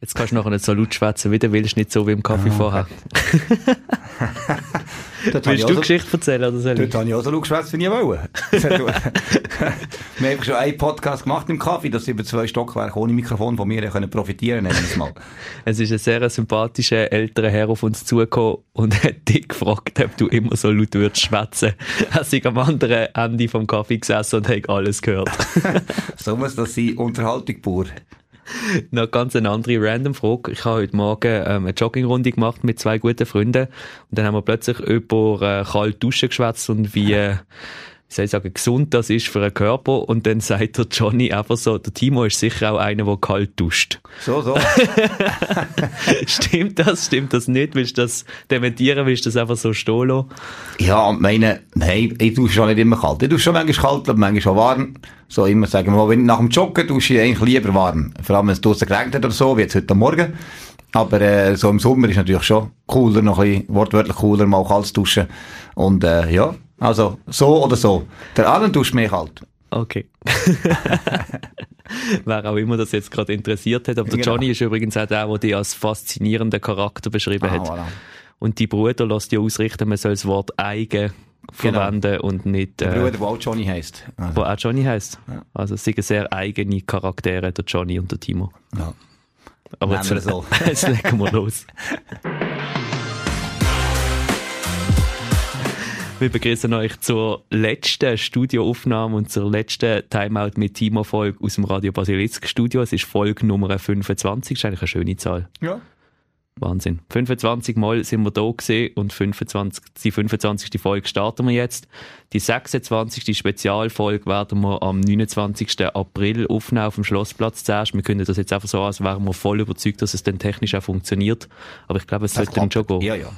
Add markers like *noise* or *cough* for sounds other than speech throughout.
Jetzt kannst du nachher nicht so laut schwätzen, wie du willst, nicht so wie im Kaffee ah, vorher. *laughs* Willst du so, Geschichte erzählen oder soll ich? Dort habe ich auch so laut geschwätzt, wie ich wollte. *laughs* *laughs* Wir haben schon einen Podcast gemacht im Kaffee, das über zwei Stockwerke ohne Mikrofon von mir können profitieren können. Es ist ein sehr sympathischer älterer Herr auf uns zugekommen und hat dich gefragt, ob du immer so laut würdest schwätzen. Er ist am anderen Ende vom Kaffee gesessen und hat alles gehört. so muss das sein, Unterhaltung pur. *laughs* Noch ganz eine andere random Frage. Ich habe heute Morgen ähm, eine Joggingrunde gemacht mit zwei guten Freunden und dann haben wir plötzlich über äh, kalt duschen geschwätzt und wie, äh, wie soll ich sagen, gesund das ist für den Körper und dann sagt der Johnny einfach so, der Timo ist sicher auch einer, der kalt duscht. So, so. *laughs* *laughs* stimmt das? Stimmt das nicht? Willst du das dementieren? Willst du das einfach so lassen? Ja, meine, nein, ich dusche schon nicht immer kalt. Ich dusche schon manchmal kalt, aber manchmal schon warm. So immer sagen wir, wenn nach dem Joggen dusche ich eigentlich lieber warm. Vor allem, wenn es draussen geregnet oder so, wie jetzt heute Morgen. Aber äh, so im Sommer ist natürlich schon cooler, noch ein bisschen wortwörtlich cooler, mal kalt duschen. Und äh, ja, also so oder so. Der Alan duscht mehr kalt. Okay. *laughs* Wer auch immer das jetzt gerade interessiert hat. Aber der genau. Johnny ist übrigens auch der, der dich als faszinierenden Charakter beschrieben ah, hat. Voilà. Und die Bruder lässt dir ausrichten, man soll das Wort eigen genau. verwenden genau. und nicht... Äh, der Bruder, der auch Johnny heisst. Also. Wo auch Johnny heisst. Ja. Also es sind sehr eigene Charaktere, der Johnny und der Timo. Ja. Aber jetzt, so. *laughs* jetzt legen wir los. *laughs* Wir begrüßen euch zur letzten Studioaufnahme und zur letzten Timeout mit Timo-Folge aus dem Radio Basilisk Studio. Es ist Folge Nummer 25. Das ist eigentlich eine schöne Zahl. Ja. Wahnsinn. 25 Mal sind wir da gesehen und 25, die 25. Folge starten wir jetzt. Die 26. Spezialfolge werden wir am 29. April aufnehmen auf dem Schlossplatz zuerst. Wir können das jetzt einfach so als wären wir voll überzeugt, dass es dann technisch auch funktioniert. Aber ich glaube, es sollte dann schon gehen. Ja, ja.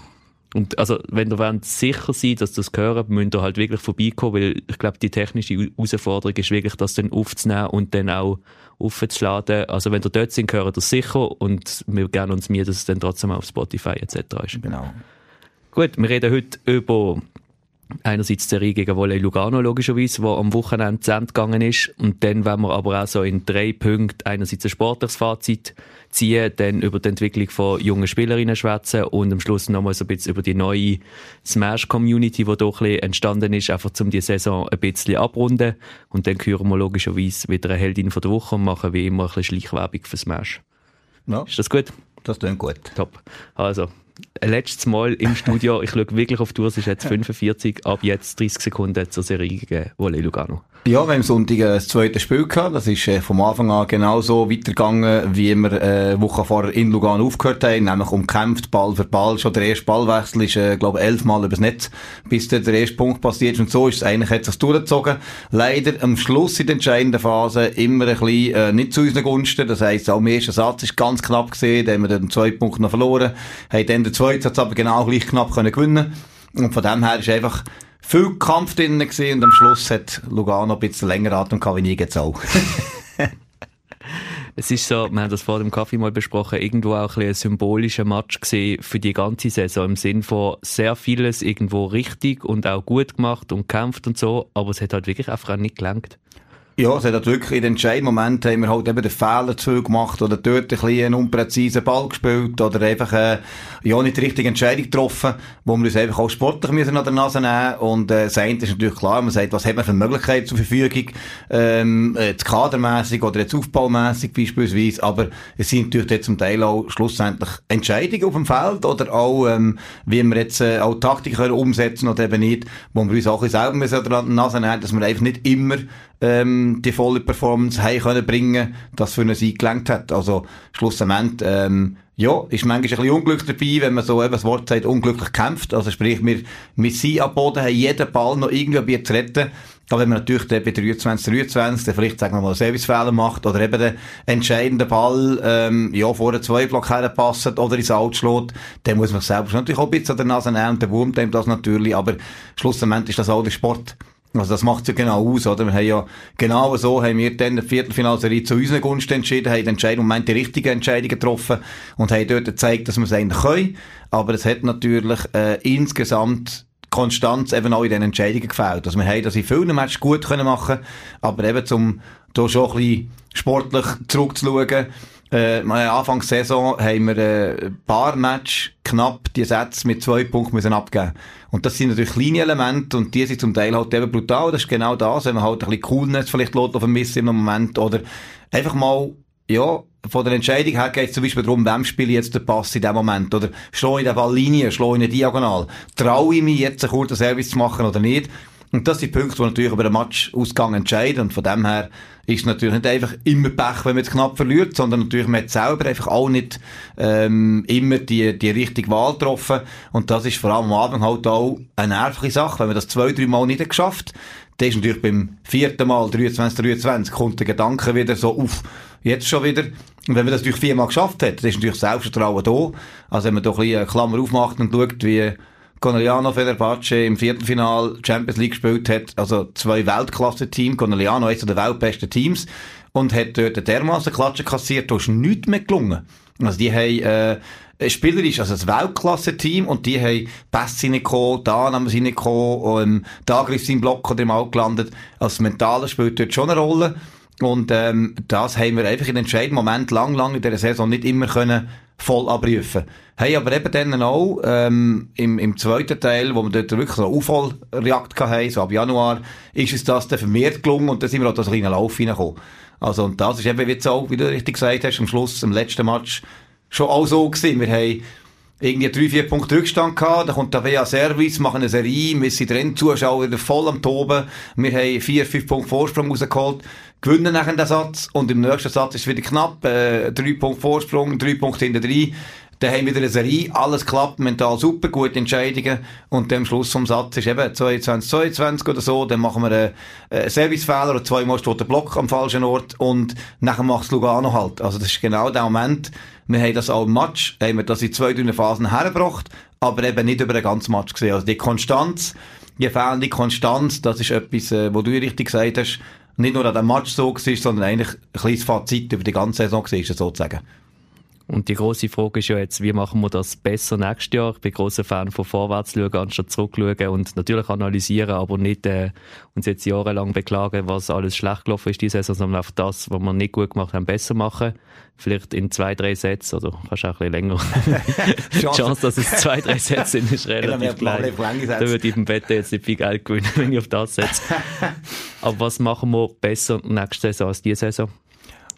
Und also, wenn ihr wollt sicher sein, dass das gehört, müsst ihr halt wirklich vorbeikommen, weil ich glaube, die technische Herausforderung ist wirklich, das dann aufzunehmen und dann auch aufzuladen. Also wenn ihr dort sind, gehört ihr sicher und wir geben uns mir, dass es dann trotzdem auf Spotify etc. ist. Genau. Gut, wir reden heute über einerseits der Serie gegen Volley Lugano logischerweise, wo am Wochenende zu Ende gegangen ist und dann wenn wir aber auch so in drei Punkten einerseits ein sportliches Fazit ziehen, dann über die Entwicklung von jungen Spielerinnen schwätzen und am Schluss nochmal so ein bisschen über die neue Smash-Community, die doch ein bisschen entstanden ist, einfach um die Saison ein bisschen abrunden und dann küren wir logischerweise wieder eine Heldin von der Woche und machen wie immer ein bisschen Schleichwerbung für Smash. Ja. Ist das gut? Das klingt gut. Top. Also, letztes Mal im Studio, ich schaue wirklich auf die Uhr, es ist jetzt 45, ab jetzt 30 Sekunden zur Serie gegen Volley Lugano. Ja, wir haben Sonntag das zweite Spiel gehabt. Das ist äh, vom Anfang an genauso weitergegangen, wie wir äh, Woche vorher in Lugano aufgehört haben, nämlich umkämpft, Ball für Ball. Schon der erste Ballwechsel ist, äh, glaube elfmal übers Netz, bis der, der erste Punkt passiert. Und so ist es eigentlich hat sich durchgezogen. Leider am Schluss in der entscheidenden Phase immer ein bisschen äh, nicht zu unseren Gunsten. Das heisst, auch im ersten Satz ist ganz knapp gesehen, da haben wir den zweiten Punkt noch verloren, haben dann den zweiten Satz aber genau gleich knapp können gewinnen Und von dem her ist einfach viel Kampf drin gesehen und am Schluss hat Lugano ein bisschen länger Atem gehabt, wie nie jetzt auch. *laughs* es ist so, wir haben das vor dem Kaffee mal besprochen, irgendwo auch ein, ein symbolischer Match gesehen für die ganze Saison im Sinn von sehr vieles irgendwo richtig und auch gut gemacht und kämpft und so, aber es hat halt wirklich einfach auch nicht gelangt. Ja, es hat wirklich in den entscheidenden Momenten haben wir halt eben den Fehler zu gemacht oder dort ein bisschen einen unpräzisen Ball gespielt oder einfach, äh, ja, nicht die richtige Entscheidung getroffen, wo wir uns einfach auch sportlich müssen an der Nase nehmen und, äh, das eine ist natürlich klar, man sagt, was hat man für Möglichkeiten zur Verfügung, ähm, jetzt kadermässig oder jetzt aufbaumässig beispielsweise, aber es sind natürlich jetzt zum Teil auch schlussendlich Entscheidungen auf dem Feld oder auch, ähm, wie wir jetzt, äh, auch Taktiken umsetzen oder eben nicht, wo wir uns auch ein bisschen selber müssen an der Nase nehmen, dass wir einfach nicht immer ähm, die volle Performance heim können bringen, das für einen Sieg gelangt hat. Also schlussendlich, ähm, ja, ist manchmal ein bisschen unglücklich dabei, wenn man so eben das Wort sagt, unglücklich kämpft. Also sprich, wir, wir sind am Boden, haben jeden Ball noch irgendwie zu retten. Aber wenn man natürlich dann bei 23, 23 dann vielleicht, sagen wir mal, einen Servicefehler macht oder eben den entscheidenden Ball, ähm, ja, vor zwei Block herpasst oder ins Out schlägt, dann muss man selber natürlich auch ein bisschen an der Nase nehmen der wurmt dem das natürlich. Aber schlussendlich ist das auch der Sport. Also das macht ja genau aus, oder? Wir haben ja genau so haben wir dann die Viertelfinalserie zu unseren Gunsten entschieden, haben die Entscheidung, Moment die richtige Entscheidung getroffen und haben dort gezeigt, dass wir es eigentlich können. Aber es hat natürlich äh, insgesamt Konstanz eben auch in den Entscheidungen gefällt. Also wir haben das in vielen Matches gut können machen, aber eben zum da schon ein bisschen sportlich zurückzuschauen, äh, Anfang der Saison haben wir äh, ein paar Match knapp die Sätze mit zwei Punkten müssen abgeben Und das sind natürlich kleine Elemente und die sind zum Teil halt eben brutal. Das ist genau das, wenn man halt ein bisschen Coolness vielleicht lässt auf vermissen im Moment oder einfach mal, ja, von der Entscheidung her geht es zum Beispiel darum, wem spiele ich jetzt den Pass in dem Moment oder schlage ich den Ball Linie, schlage ich eine Diagonal. Traue ich mich jetzt einen kurzen Service zu machen oder nicht? Und das sind die Punkte, die natürlich über den Matchausgang entscheiden. Und von dem her ist es natürlich nicht einfach immer Pech, wenn man es knapp verliert, sondern natürlich man hat selber einfach auch nicht ähm, immer die, die richtige Wahl getroffen. Und das ist vor allem am Anfang halt auch eine nervliche Sache. Wenn man das zwei, drei Mal nicht geschafft dann ist natürlich beim vierten Mal, 23, 23, kommt der Gedanke wieder so auf, jetzt schon wieder. Und wenn man das natürlich viermal geschafft hat, dann ist natürlich Selbstvertrauen da. Also wenn man doch ein bisschen Klammer aufmacht und schaut, wie Corneliano Fenerbahce im Viertelfinal Champions League gespielt hat, also zwei Weltklasse-Teams, Corneliano eines der weltbesten Teams, und hat dort dermaßen Klatschen kassiert, da ist nichts mehr gelungen. Also die haben, äh, spielerisch, also ein Weltklasse-Team, und die haben Pässe reingekommen, da haben sie reingekommen, ähm, da griff im Block oder im Out gelandet. Also das Mentale spielt dort schon eine Rolle. Und ähm, das haben wir einfach in den entscheidenden Moment lang, lang in dieser Saison nicht immer können voll abrufen. Hey, aber eben dann auch, ähm, im, im zweiten Teil, wo wir dort wirklich so eine Auffallreakt hatten, so ab Januar, ist es das dann vermehrt gelungen und dann sind wir auch das kleine Lauf reingekommen. Also, und das ist eben jetzt auch, wie du richtig gesagt hast, am Schluss, im letzten Match, schon auch so gewesen. Wir haben irgendwie drei, vier Punkte Rückstand gehabt, dann kommt der WA Service, machen eine Serie, wir sind drin, Zuschauer wieder voll am Toben, wir haben vier, fünf Punkte Vorsprung rausgeholt, gewinnen nachher den Satz und im nächsten Satz ist es wieder knapp, äh, drei Punkte Vorsprung, drei Punkte hinter drei. Dann haben wir wieder eine Serie, alles klappt, mental super, gute Entscheidungen und dann am Schluss vom Satz ist eben 22, 22 oder so, dann machen wir einen, Servicefehler oder zweimal steht der Block am falschen Ort und nachher macht es Lugano halt. Also das ist genau der Moment, wir haben das auch im Match, haben wir das in zwei, drei Phasen hergebracht, aber eben nicht über den ganzen Match gesehen. Also die Konstanz, die fehlende Konstanz, das ist etwas, äh, wo du richtig gesagt hast, nicht nur an dem Match so war, sondern eigentlich ein kleines Fazit über die ganze Saison war, sozusagen. Und die große Frage ist ja jetzt, wie machen wir das besser nächstes Jahr? Ich bin großer Fan von vorwärts schauen, anstatt zurückschauen und natürlich analysieren, aber nicht äh, uns jetzt jahrelang beklagen, was alles schlecht gelaufen ist diese Saison, sondern auf das, was wir nicht gut gemacht haben, besser machen. Vielleicht in zwei, drei Sätzen oder kannst auch ein bisschen länger. *laughs* die Chance, dass es zwei, drei *laughs* Sätze sind, ist relativ klein. Da würde ich im Bett jetzt nicht viel Geld gewinnen, *laughs* wenn ich auf das setze. aber was machen wir besser nächste Saison als diese Saison?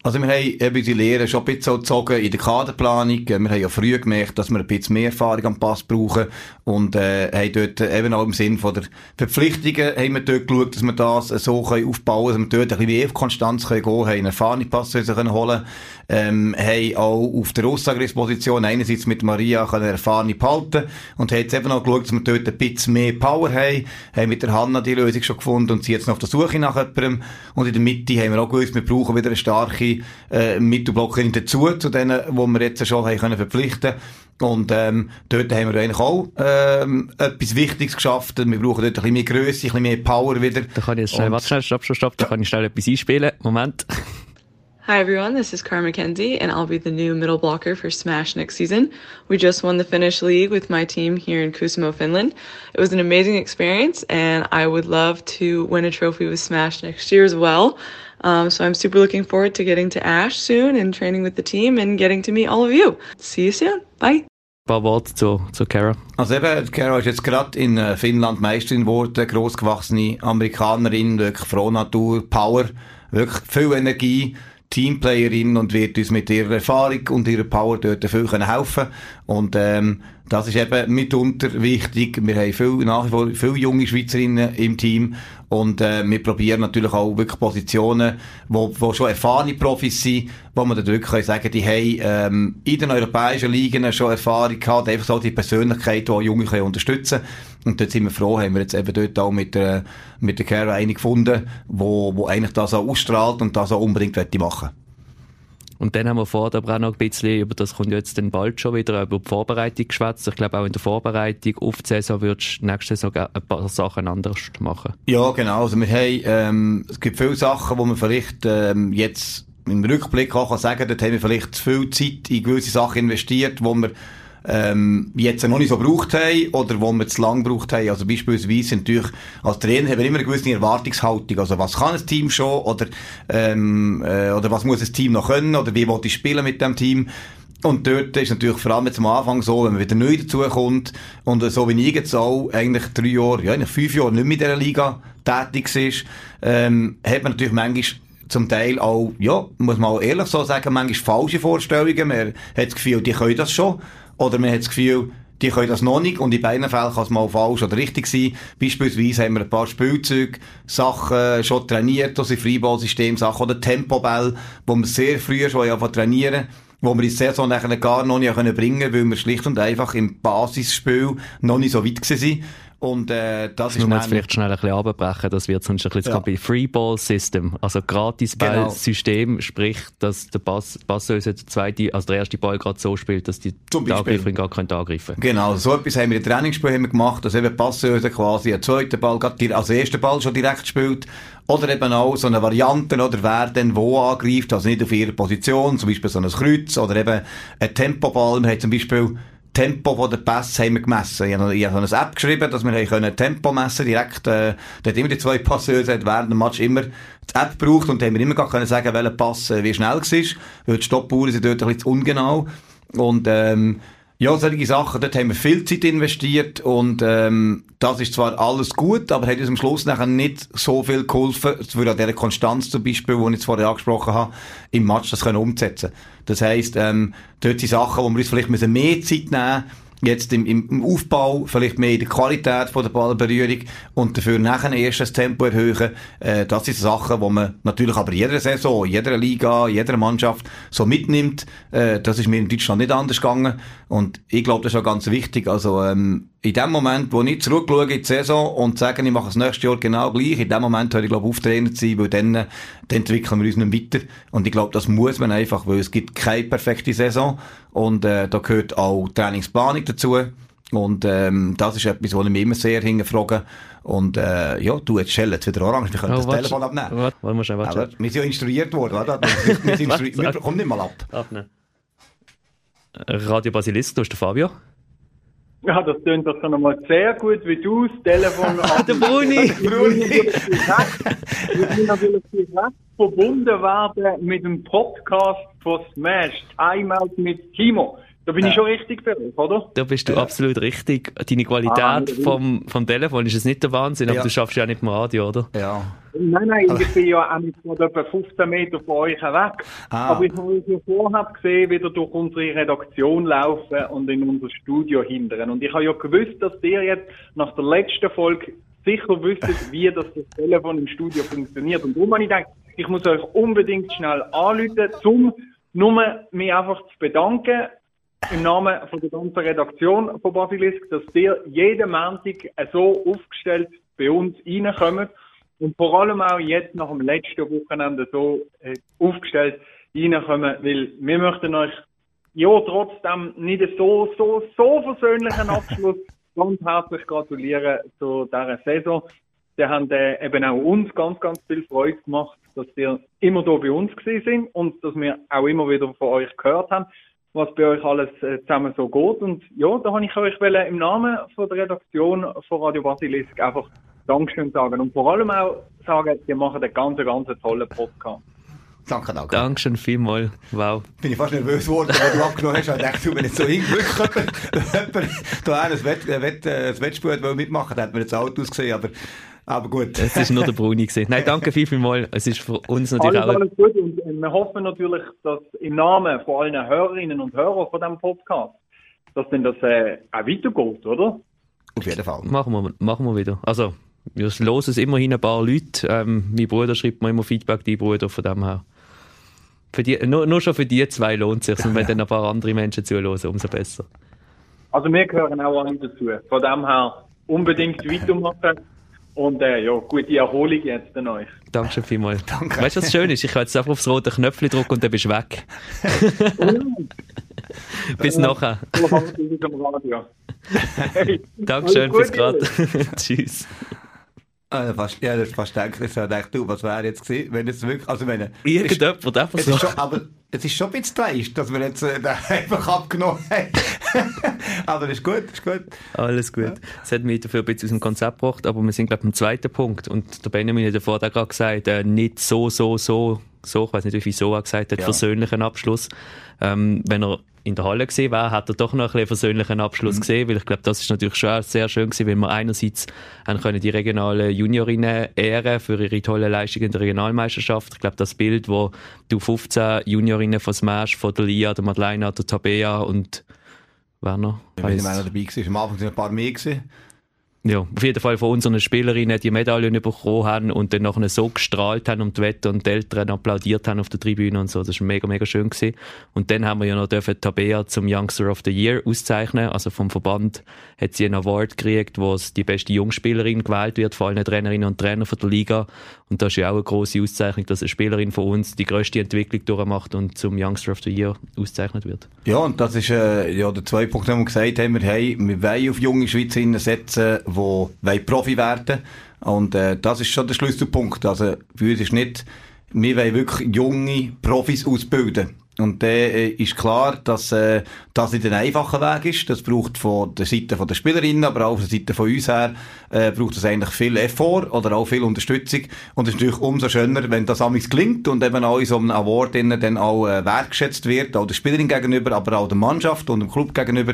Also wir haben eben die Lehre schon ein bisschen gezogen in der Kaderplanung. Wir haben ja früh gemerkt, dass wir ein bisschen mehr Erfahrung am Pass brauchen und äh, haben dort eben auch im Sinn von der Verpflichtungen haben wir dort geschaut, dass wir das so können aufbauen können, dass wir dort ein bisschen mehr auf Konstanz können gehen, haben einen erfahrenen Pass können ähm, haben auch auf der Aussagriffsposition einerseits mit Maria können erfahrene behalten und haben jetzt eben auch geschaut, dass wir dort ein bisschen mehr Power haben, haben mit der Hanna die Lösung schon gefunden und sind jetzt noch auf der Suche nach jemandem. Und in der Mitte haben wir auch gewusst, wir brauchen wieder eine starke äh, Mittelblockerin dazu, zu denen, die wir jetzt schon haben können verpflichten und ähm, dort haben wir eigentlich auch ähm, etwas Wichtiges geschafft. Wir brauchen dort ein bisschen mehr Größe, ein bisschen mehr Power wieder. Da kann ich jetzt schnell, warte schnell, stopp, stopp, stopp, da kann ich schnell etwas einspielen. Moment. Hi everyone, this is Cara McKenzie, and I'll be the new middle blocker for Smash next season. We just won the Finnish League with my team here in Kuusamo, Finland. It was an amazing experience, and I would love to win a trophy with Smash next year as well. Um, so I'm super looking forward to getting to Ash soon and training with the team and getting to meet all of you. See you soon. Bye. Ein paar Worte zu, zu Kara. Also eben, Kara ist jetzt gerade in äh, Finnland Meisterin geworden, grossgewachsene Amerikanerin, wirklich Frohnatur, Power, wirklich viel Energie. Teamplayerin und wird uns mit ihrer Erfahrung und ihrer Power dort viel helfen Und ähm, das ist eben mitunter wichtig. Wir haben viel, nach wie vor viele junge Schweizerinnen im Team und äh, wir probieren natürlich auch wirklich Positionen, wo, wo schon erfahrene Profis sind, wo man dann wirklich können sagen die haben ähm, in den europäischen Ligen schon Erfahrung gehabt, einfach so die Persönlichkeit, die auch Junge können unterstützen Und dort sind wir froh, haben wir jetzt eben dort auch mit der, mit der Care eine gefunden, wo, wo eigentlich das auch ausstrahlt und das auch unbedingt machen möchte. Und dann haben wir vorher aber auch noch ein bisschen, über das kommt jetzt dann bald schon wieder, über die Vorbereitung geschwätzt. Ich glaube auch in der Vorbereitung auf die Saison würdest du nächste Saison ein paar Sachen anders machen. Ja, genau. Also wir haben, ähm, es gibt viele Sachen, wo man vielleicht ähm, jetzt im Rückblick auch kann sagen, dort haben wir vielleicht zu viel Zeit in gewisse Sachen investiert, wo wir ähm, jetzt noch nicht so gebraucht haben oder wo wir zu lang gebraucht haben. Also beispielsweise natürlich als Trainer haben wir immer eine gewisse Erwartungshaltung. Also was kann ein Team schon oder, ähm, äh, oder was muss ein Team noch können oder wie will ich spielen mit dem Team. Und dort ist natürlich vor allem jetzt am Anfang so, wenn man wieder neu dazukommt und so wie ich jetzt auch eigentlich drei Jahre, ja eigentlich fünf Jahre nicht mehr in dieser Liga tätig ist, ähm, hat man natürlich manchmal zum Teil auch, ja, muss man auch ehrlich so sagen, manchmal falsche Vorstellungen. Man hat das Gefühl, die können das schon. Oder man hat das Gefühl, die können das noch nicht und in beiden Fällen kann es mal falsch oder richtig sein. Beispielsweise haben wir ein paar Spielzeuge, Sachen schon trainiert, also Freiballsystem, Sachen oder Tempobell, wo wir sehr früh schon ja trainieren wo wir in der Saison nachher gar noch nicht bringen können, weil wir schlicht und einfach im Basisspiel noch nicht so weit waren. Und äh, das, das ist muss vielleicht schnell ein bisschen abbrechen, das wird sonst ein bisschen ja. bei Freeball System, also gratis Ball System, genau. sprich, dass der Pass, Passlöser der zweite, also der erste Ball gerade so spielt, dass die Angreiferin gar können angreifen. Genau, so etwas haben wir im Trainingsspiel haben wir gemacht, dass eben Passlöser quasi einen zweiten Ball, gerade als ersten Ball schon direkt spielt, oder eben auch so eine Variante, oder wer denn wo angreift, also nicht auf ihrer Position, zum Beispiel so ein Kreuz, oder eben ein Tempoball, wir haben zum Beispiel Tempo von der Pässe haben wir gemessen. Ich habe, ich habe eine App geschrieben, dass wir können Tempo messen direkt. Äh, da hat immer die zwei Passeure während dem Match immer die App gebraucht und haben wir immer gar können sagen, welcher Pass äh, wie schnell ist, weil die Stoppuhren sind dort ein bisschen ungenau. Und ähm, ja, solche Sachen, dort haben wir viel Zeit investiert und ähm, das ist zwar alles gut, aber hat uns am Schluss nachher nicht so viel geholfen, für an dieser Konstanz zum Beispiel, die ich jetzt vorher angesprochen habe, im Match das können umzusetzen. Das heisst, ähm, dort sind Sachen, wo wir uns vielleicht mehr Zeit nehmen müssen, jetzt im, im Aufbau, vielleicht mehr in der Qualität von der Ballberührung und dafür nachher erst das Tempo erhöhen. Äh, das sind Sachen, die man natürlich aber jeder Saison, jeder Liga, jeder Mannschaft so mitnimmt. Äh, das ist mir in Deutschland nicht anders gegangen und ich glaube, das ist auch ganz wichtig. Also ähm, in dem Moment, wo ich zurückschaue in die Saison und sage, ich mache das nächste Jahr genau gleich, in dem Moment höre ich, glaube auftrainiert sein, weil dann, dann entwickeln wir uns nicht weiter. Und ich glaube, das muss man einfach, weil es gibt keine perfekte Saison und äh, da gehört auch Trainingsplanung dazu. Und ähm, das ist etwas, was ich mir immer sehr hinterfrage. Und äh, ja, du, jetzt schellen jetzt wieder orange, wir können oh, das watsch, Telefon abnehmen. Warte, warte, warte, warte. Aber wir sind ja instruiert worden, oder? Wir, wir, *laughs* wir kommen nicht mal ab. Abnehmen. Radio Basilisk, du bist der Fabio. Ja, das klingt doch schon einmal sehr gut, wie du das Telefon *laughs* der Bruni! Bruni! Wir sind natürlich direkt verbunden werden mit dem Podcast von Smash, Timeout mit Timo. Da bin ja. ich schon richtig bei euch, oder? Da bist du ja. absolut richtig. Deine Qualität ah, vom, vom Telefon ist es nicht der Wahnsinn, aber ja. du schaffst ja nicht im Radio, oder? Ja. Nein, nein, ich bin ja auch nicht von etwa 15 Meter von euch weg. Ah. Aber ich habe euch ja vorher gesehen, wieder durch unsere Redaktion laufen und in unser Studio hindern. Und ich habe ja gewusst, dass ihr jetzt nach der letzten Folge sicher wüsstet, *laughs* wie das, das Telefon im Studio funktioniert. Und darum habe ich gedacht, ich muss euch unbedingt schnell anrufen, um nur mich einfach zu bedanken im Namen von der ganzen Redaktion von Basilisk, dass ihr jeden Montag so aufgestellt bei uns reinkommt und vor allem auch jetzt nach dem letzten Wochenende so äh, aufgestellt reinkommen, weil wir möchten euch ja trotzdem nicht so, so, so versöhnlichen Abschluss *laughs* ganz herzlich gratulieren zu dieser Saison. Die haben äh, eben auch uns ganz, ganz viel Freude gemacht, dass ihr immer da bei uns gewesen sind und dass wir auch immer wieder von euch gehört haben was bei euch alles äh, zusammen so geht. Und ja, da habe ich euch im Namen von der Redaktion von Radio Basilisk einfach Dankeschön sagen und vor allem auch sagen, ihr macht einen ganz, ganz tollen Podcast. Danke, danke. Dankeschön vielmals. Wow. Bin ich fast nervös geworden, weil du abgenommen hast. Ich dachte, *laughs* wenn ich so hinglückt, da ein Wett, Wett, ein Wettspiel mitmachen hat mir jetzt Auto ausgesehen, aber aber gut. Es ist nur der Bruni gesehen. Nein, danke viel, viel mal. Es ist für uns natürlich alles, auch... Alles gut und äh, wir hoffen natürlich, dass im Namen von allen Hörerinnen und Hörern von diesem Podcast, dass denn das äh, auch weitergeht, oder? Auf jeden Fall. Machen wir, machen wir wieder. Also, wir hören es immerhin ein paar Leute. Ähm, mein Bruder schreibt mir immer Feedback, die Bruder, von dem her. Für die, nur, nur schon für die zwei lohnt es sich. Und wenn dann ein paar andere Menschen zuhören, umso besser. Also wir gehören auch alle dazu. Von dem her unbedingt weitermachen. Und äh, ja, gute Erholung jetzt an euch. Danke vielmals. *laughs* Danke. Weißt du, was schön ist? Ich kann jetzt einfach aufs rote Knöpfchen drücken und dann bist du weg. *laughs* Bis nachher. *laughs* Dankeschön fürs gerade. Tschüss. Fast, ja, das fast denke ich, gedacht, du, was wäre jetzt gewesen, wenn es wirklich, also wenn, Irgendjemand einfach so. Schon, aber es ist schon ein bisschen dreist, dass wir jetzt äh, *laughs* einfach abgenommen haben. *laughs* aber ist gut, ist gut. Alles gut. Es ja. hat mich dafür ein bisschen aus dem Konzept gebracht, aber wir sind, glaube ich, am zweiten Punkt. Und der Benjamin hat davor gerade gesagt, äh, nicht so, so, so, so, ich weiß nicht, wie viel so er gesagt hat, ja. versöhnlichen Abschluss. Ähm, wenn er in der Halle gesehen wäre, hat er doch noch ein bisschen versöhnlichen Abschluss mhm. gesehen, weil ich glaube, das ist natürlich schon sehr schön gewesen, weil wir einerseits haben können die regionalen Juniorinnen ehren für ihre tolle Leistung in der Regionalmeisterschaft. Ich glaube, das Bild, wo du 15 Juniorinnen von Smash, von der Lia, der Madeleine, der Tabea und wer noch? Ich weiß nicht, wer dabei war. Am Anfang sind ein paar mehr gewesen ja, auf jeden Fall von unseren Spielerinnen die Medaillen bekommen haben und dann nachher so gestrahlt haben und die Wetter und die Eltern applaudiert haben auf der Tribüne und so. Das war mega, mega schön gewesen. Und dann haben wir ja noch dürfen Tabea zum Youngster of the Year auszeichnen. Also vom Verband hat sie einen Award gekriegt, wo die beste Jungspielerin gewählt wird, vor allem Trainerinnen und Trainer von der Liga. Und das ist ja auch eine grosse Auszeichnung, dass eine Spielerin von uns die grösste Entwicklung durchmacht und zum Youngster of the Year ausgezeichnet wird. Ja, und das ist äh, ja der zweite Punkt, den wir gesagt haben. Haben, wir wollen auf junge Schweizerinnen setzen, die Profi werden Und äh, das ist schon der Schlüsselpunkt. Also für uns ist nicht, wir wollen wirklich junge Profis ausbilden. Und dann äh, ist klar, dass äh, das nicht ein einfacher Weg ist. Das braucht von der Seite der Spielerinnen, aber auch von der Seite von uns her, äh, braucht es eigentlich viel Effort oder auch viel Unterstützung. Und es ist natürlich umso schöner, wenn das amigs gelingt und eben auch in so einem Award dann auch äh, wertgeschätzt wird, auch der Spielerin gegenüber, aber auch der Mannschaft und dem Club gegenüber.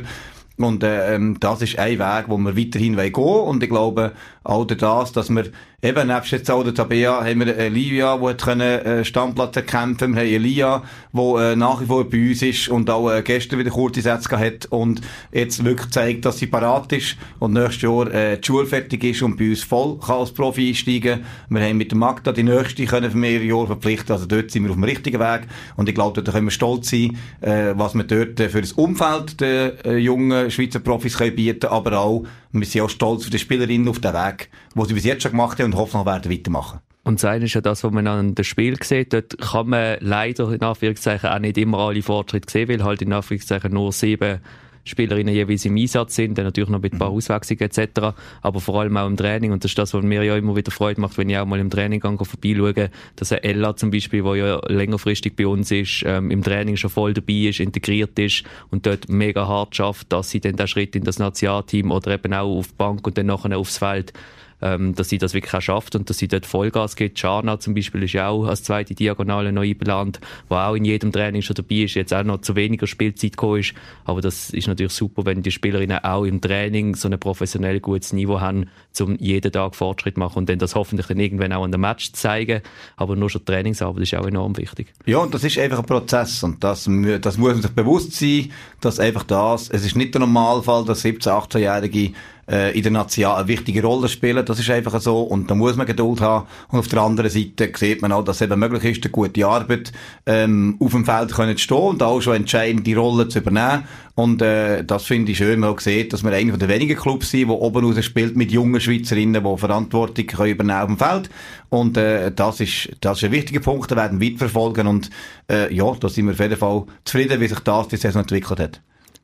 Und äh, das ist ein Weg, wo wir weiterhin gehen wollen. Und ich glaube, auch das, dass wir eben, nebst jetzt auch der Tabea, haben wir Livia, die hat können, äh, Stammplatz erkämpfen. Wir haben Elia, die äh, nach wie vor bei uns ist und auch äh, gestern wieder kurze Sätze hat und jetzt wirklich zeigt, dass sie parat ist und nächstes Jahr äh, die Schule fertig ist und bei uns voll kann als Profi einsteigen. Wir haben mit der Magda die nächste können für mehrere Jahre verpflichten. Also dort sind wir auf dem richtigen Weg. Und ich glaube, dort können wir stolz sein, äh, was wir dort äh, für das Umfeld der äh, jungen Schweizer Profis können bieten, aber auch, wir sind auch stolz auf die Spielerinnen auf den Weg, wo sie bis jetzt schon gemacht haben und hoffen, noch werden weitermachen. Und das eine ist ja das, was man an dem Spiel sieht. Dort kann man leider in Anführungszeichen auch nicht immer alle Fortschritte sehen, weil halt in Anführungszeichen nur sieben Spielerinnen jeweils im Einsatz sind, dann natürlich noch mit ein paar mhm. Auswechslungen etc., aber vor allem auch im Training und das ist das, was mir ja immer wieder Freude macht, wenn ich auch mal im Training gehe, vorbeischaue, dass eine Ella zum Beispiel, die ja längerfristig bei uns ist, ähm, im Training schon voll dabei ist, integriert ist und dort mega hart schafft, dass sie dann den Schritt in das Nationalteam oder eben auch auf die Bank und dann nachher aufs Feld ähm, dass sie das wirklich auch schafft und dass sie dort Vollgas gibt. Schana zum Beispiel ist ja auch als zweite Diagonale neu eingelandet, wo auch in jedem Training schon dabei ist, jetzt auch noch zu weniger Spielzeit gekommen ist. Aber das ist natürlich super, wenn die Spielerinnen auch im Training so ein professionell gutes Niveau haben, um jeden Tag Fortschritt machen und dann das hoffentlich dann irgendwann auch an dem Match zeigen. Aber nur schon Trainingsarbeit ist auch enorm wichtig. Ja, und das ist einfach ein Prozess und das, das muss man sich bewusst sein, dass einfach das, es ist nicht der Normalfall, dass 17-, 18-Jährige äh, in der Nation eine wichtige Rolle spielen. Das ist einfach so. Und da muss man Geduld haben. Und auf der anderen Seite sieht man auch, dass es eben möglich ist, eine gute Arbeit ähm, auf dem Feld können zu stehen und auch schon entscheidende Rollen zu übernehmen. Und äh, das finde ich schön, man auch sieht, dass wir einer der wenigen Clubs sind, die oben raus spielt mit jungen Schweizerinnen, die Verantwortung können übernehmen auf dem Feld. Und äh, das, ist, das ist ein wichtiger Punkt, den werden wir verfolgen. Und äh, ja, da sind wir auf jeden Fall zufrieden, wie sich das die Saison entwickelt hat.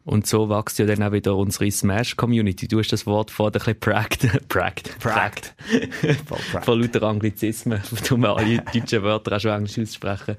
Und so wächst ja dann auch wieder unsere Smash-Community. Du hast das Wort vor ein bisschen prackt. prackt. Prackt. Von lauter Anglizismen. Tun wir alle deutschen Wörter auch schon Englisch aussprechen.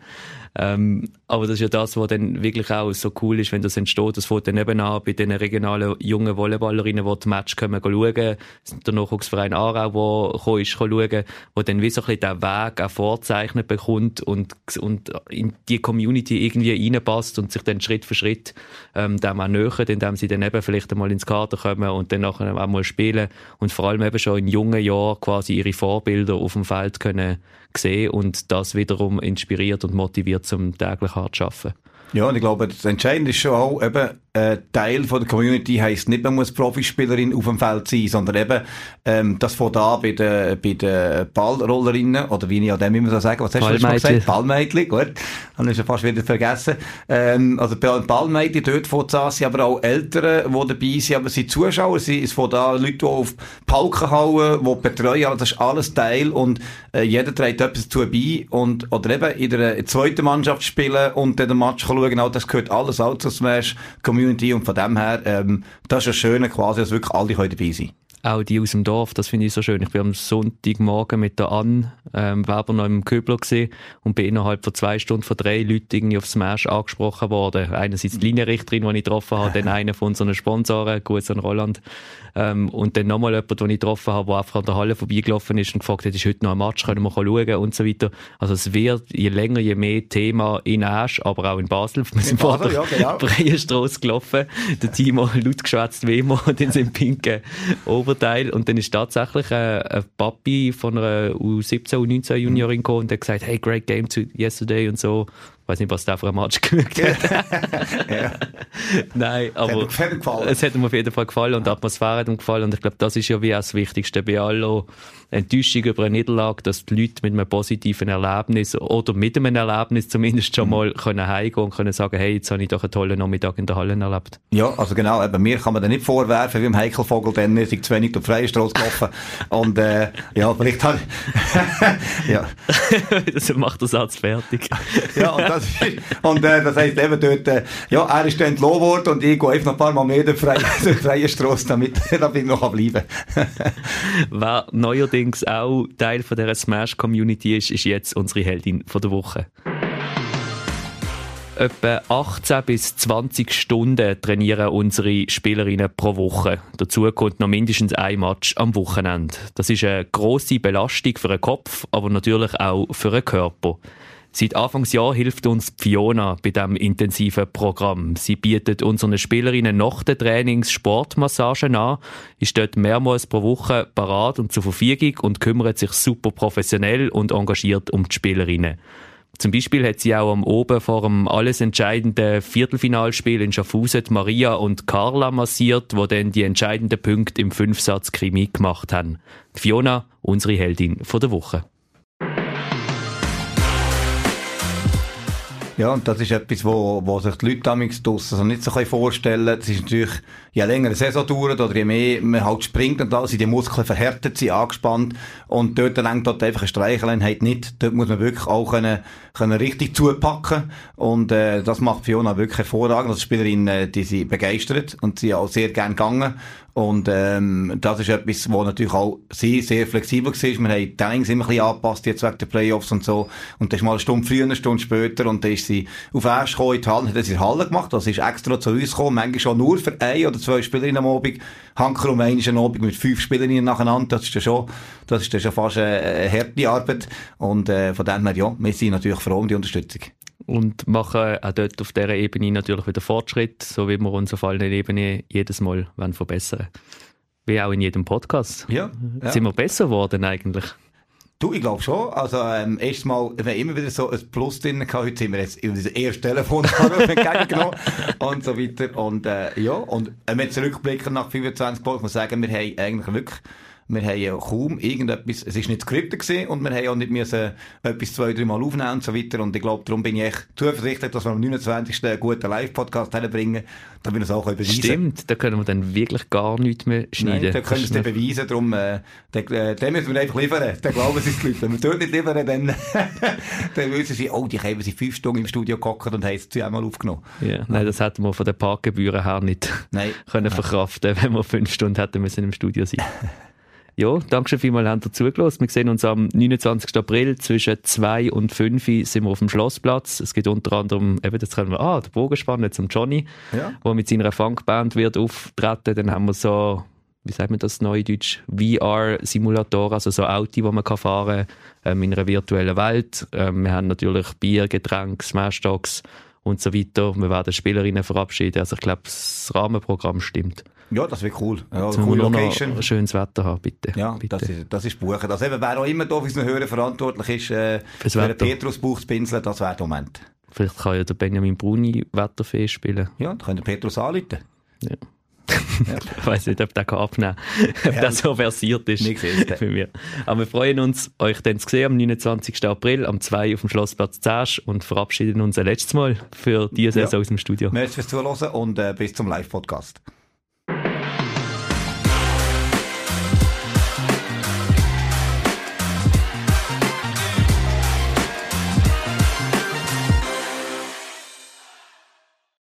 Ähm, aber das ist ja das, was dann wirklich auch so cool ist, wenn das entsteht. Das fängt dann eben an bei den regionalen jungen Volleyballerinnen, die das Match kommen schauen. Der Nachwuchsverein Aarau, der gekommen ist, schauen, wo dann wie so ein bisschen den Weg auch vorzeichnet bekommt und, und in die Community irgendwie reinpasst und sich dann Schritt für Schritt ähm, dem auch nähert, indem sie dann eben vielleicht einmal ins Kader kommen und dann nachher auch mal spielen und vor allem eben schon in jungen Jahren quasi ihre Vorbilder auf dem Feld können sehen und das wiederum inspiriert und motiviert zum täglich hart zu arbeiten. Ja, und ich glaube, das Entscheidende ist schon auch, eben, äh, Teil von der Community heisst nicht, man muss Profispielerin auf dem Feld sein, sondern eben, ähm, das von da bei den, bei den Ballrollerinnen, oder wie ich an dem immer so sagen, was hast du schon gesagt? Ballmädchen, gut. Habe ich schon fast wieder vergessen. Ähm, also Ballmädchen dort von da sind aber auch Eltern, die dabei sind, aber sie Zuschauer, sie ist von da Leute, die auf Palken hauen, die betreuen, aber das ist alles Teil und äh, jeder trägt etwas dazu bei und, oder eben in der zweiten Mannschaft spielen und dann den Match schauen, genau, das gehört alles auch zur Smash Community und von dem her, ähm, das ist ja schön quasi, dass wirklich alle dabei sein auch die aus dem Dorf, das finde ich so schön. Ich bin am Sonntagmorgen mit der Ann ähm, Weber noch im Köbler gesehen und bin innerhalb von zwei Stunden von drei Leuten irgendwie aufs Smash angesprochen worden. Einerseits die Linienrichterin, die ich getroffen habe, dann einer von unseren Sponsoren, Gruß an Roland, ähm, und dann nochmal jemand, den ich getroffen habe, der einfach an der Halle vorbeigelaufen ist und gefragt hat, ist heute noch ein Match, können wir schauen und so weiter. Also es wird je länger, je mehr Thema in Asch, aber auch in Basel. Wir sind vor der ja, genau. *laughs* Breierstrasse gelaufen, der Timo laut geschwätzt wie immer und in seinem pinken Oberteil und dann ist tatsächlich ein, ein Papi von einer U17, U19 Juniorin gekommen und hat gesagt, hey, great game to yesterday und so weiß nicht, was der für ein Match *laughs* geschaut hat. *laughs* ja. Nein, aber es hat, ihm auf jeden Fall gefallen und die Atmosphäre hat ihm gefallen und ich glaube, das ist ja wie auch das Wichtigste bei aller Enttäuschung über eine Niederlage, dass die Leute mit einem positiven Erlebnis oder mit einem Erlebnis zumindest schon mhm. mal können heimgehen und können sagen, hey, jetzt habe ich doch einen tollen Nachmittag in der Halle erlebt. Ja, also genau, bei mir kann man da nicht vorwerfen, wie im Heikelvogel, dann ist ich zu wenig durch die freie Straße gelaufen und äh, ja, vielleicht habe *laughs* ja. das macht der Satz fertig. ja, das, und, äh, das heisst eben dort, äh, ja, er ist dann entlohnt worden und ich gehe einfach noch ein paar Mal mehr durch die freie, Straße, damit, *laughs* damit ich noch bleiben *laughs* Wer neuerdings auch Teil von dieser Smash-Community ist, ist jetzt unsere Heldin von der Woche. Etwa 18 bis 20 Stunden trainieren unsere Spielerinnen pro Woche. Dazu kommt noch mindestens ein Match am Wochenende. Das ist eine grosse Belastung für den Kopf, aber natürlich auch für den Körper. Seit Anfangsjahr hilft uns Fiona bei diesem intensiven Programm. Sie bietet unseren Spielerinnen nach den Trainings Sportmassagen an, ist dort mehrmals pro Woche parat und zur Verfügung und kümmert sich super professionell und engagiert um die Spielerinnen. Zum Beispiel hat sie auch am Oben vor dem alles entscheidenden Viertelfinalspiel in Schaffhausen Maria und Carla massiert, wo dann die entscheidenden Punkte im Fünfsatz-Krimi gemacht haben. Fiona, unsere Heldin von der Woche. Ja, und das ist etwas, wo, wo sich die Leute damals also nicht so vorstellen können. Es ist natürlich, je länger eine Saison dauert oder je mehr man halt springt und alles, sind die Muskeln verhärtet, sind angespannt und dort lenkt dort einfach eine Streicheleinheit nicht. Dort muss man wirklich auch können, können richtig zupacken und äh, das macht Fiona wirklich hervorragend. Als Spielerin, äh, die sie begeistert und sie auch sehr gern gegangen und ähm, das ist etwas, wo natürlich auch sie sehr flexibel war. Wir haben die Trainings immer ein bisschen angepasst, jetzt wegen der Playoffs und so. Und das ist mal eine Stunde früher, eine Stunde später. Und dann ist sie auf erst gekommen in die Halle, hat das in Halle gemacht. Das ist extra zu uns gekommen, manchmal schon nur für ein oder zwei Spielerinnen am Abend. Hanker um einen Abend mit fünf Spielerinnen nacheinander. Das ist ja schon, das ist ja schon fast eine, eine harte Arbeit. Und äh, von dem her, ja, wir sind natürlich froh um die Unterstützung und machen auch dort auf dieser Ebene natürlich wieder Fortschritt, so wie wir uns auf allen Ebenen jedes Mal verbessern wollen. Wie auch in jedem Podcast. Ja, ja. Sind wir besser geworden eigentlich? Du, ich glaube schon. Also, ähm, erstmal, wir haben immer wieder so ein Plus drin gehabt. Heute sind wir jetzt in unser erstes Telefon *laughs* entgegengenommen und so weiter. Und, äh, ja, und wenn wir zurückblicken nach 25 Jahren, muss man sagen, wir haben eigentlich wirklich wir haben ja kaum irgendetwas, es ist nicht skriptet gewesen und wir haben auch nicht müssen etwas zwei, drei Mal aufnehmen und so weiter. Und ich glaube, darum bin ich echt zuversichtlich, dass wir am 29. einen guten Live-Podcast bringen, damit wir es auch beweisen Stimmt, da können wir dann wirklich gar nichts mehr schneiden. Nein, da können wir es dann *laughs* beweisen, darum, äh, den, äh, den müssen wir einfach liefern. Dann glauben sie es die Leute. Wenn wir dort nicht liefern, dann, *laughs* dann wissen sie, oh, die haben sie fünf Stunden im Studio gehockt und haben es zweimal aufgenommen. Ja, nein, das hätten wir von den Parkgebühren her nicht nein. *laughs* können verkraften, wenn wir fünf Stunden hätten müssen im Studio sein. Ja, danke schön vielmals, habt ihr zugelassen. Wir sehen uns am 29. April zwischen 2 und 5 sind wir auf dem Schlossplatz. Es geht unter anderem, eben, jetzt können wir, ah, der Bogenspann jetzt am Johnny, ja. der mit seiner Funkband wird auftreten. Dann haben wir so, wie sagt man das neudeutsch, VR-Simulator, also so Auto, die man kann fahren kann, ähm, in einer virtuellen Welt. Ähm, wir haben natürlich Bier, Getränke, Smash Dogs und so weiter. Wir werden Spielerinnen verabschieden. Also ich glaube, das Rahmenprogramm stimmt. Ja, das wäre cool. Ja, cool Location. Schönes Wetter haben, bitte. Ja, bitte. Das, ist, das ist buchen. Also eben, wer auch immer da auf unseren Hören verantwortlich ist, äh, für den Petrus-Buch zu pinseln, das wäre der Moment. Vielleicht kann ja der Benjamin Bruni Wetterfee spielen. Ja, dann könnt ihr Petrus anrufen. Ja. Ich weiß nicht, ob der kann abnehmen kann, ob ja, das so versiert ist für mich. Aber wir freuen uns, euch dann zu sehen am 29. April, am 2 auf dem Schlossplatz Zasch und verabschieden uns ein letztes Mal für diese Saison ja. aus dem Studio. Merci fürs Zuhören und äh, bis zum Live-Podcast.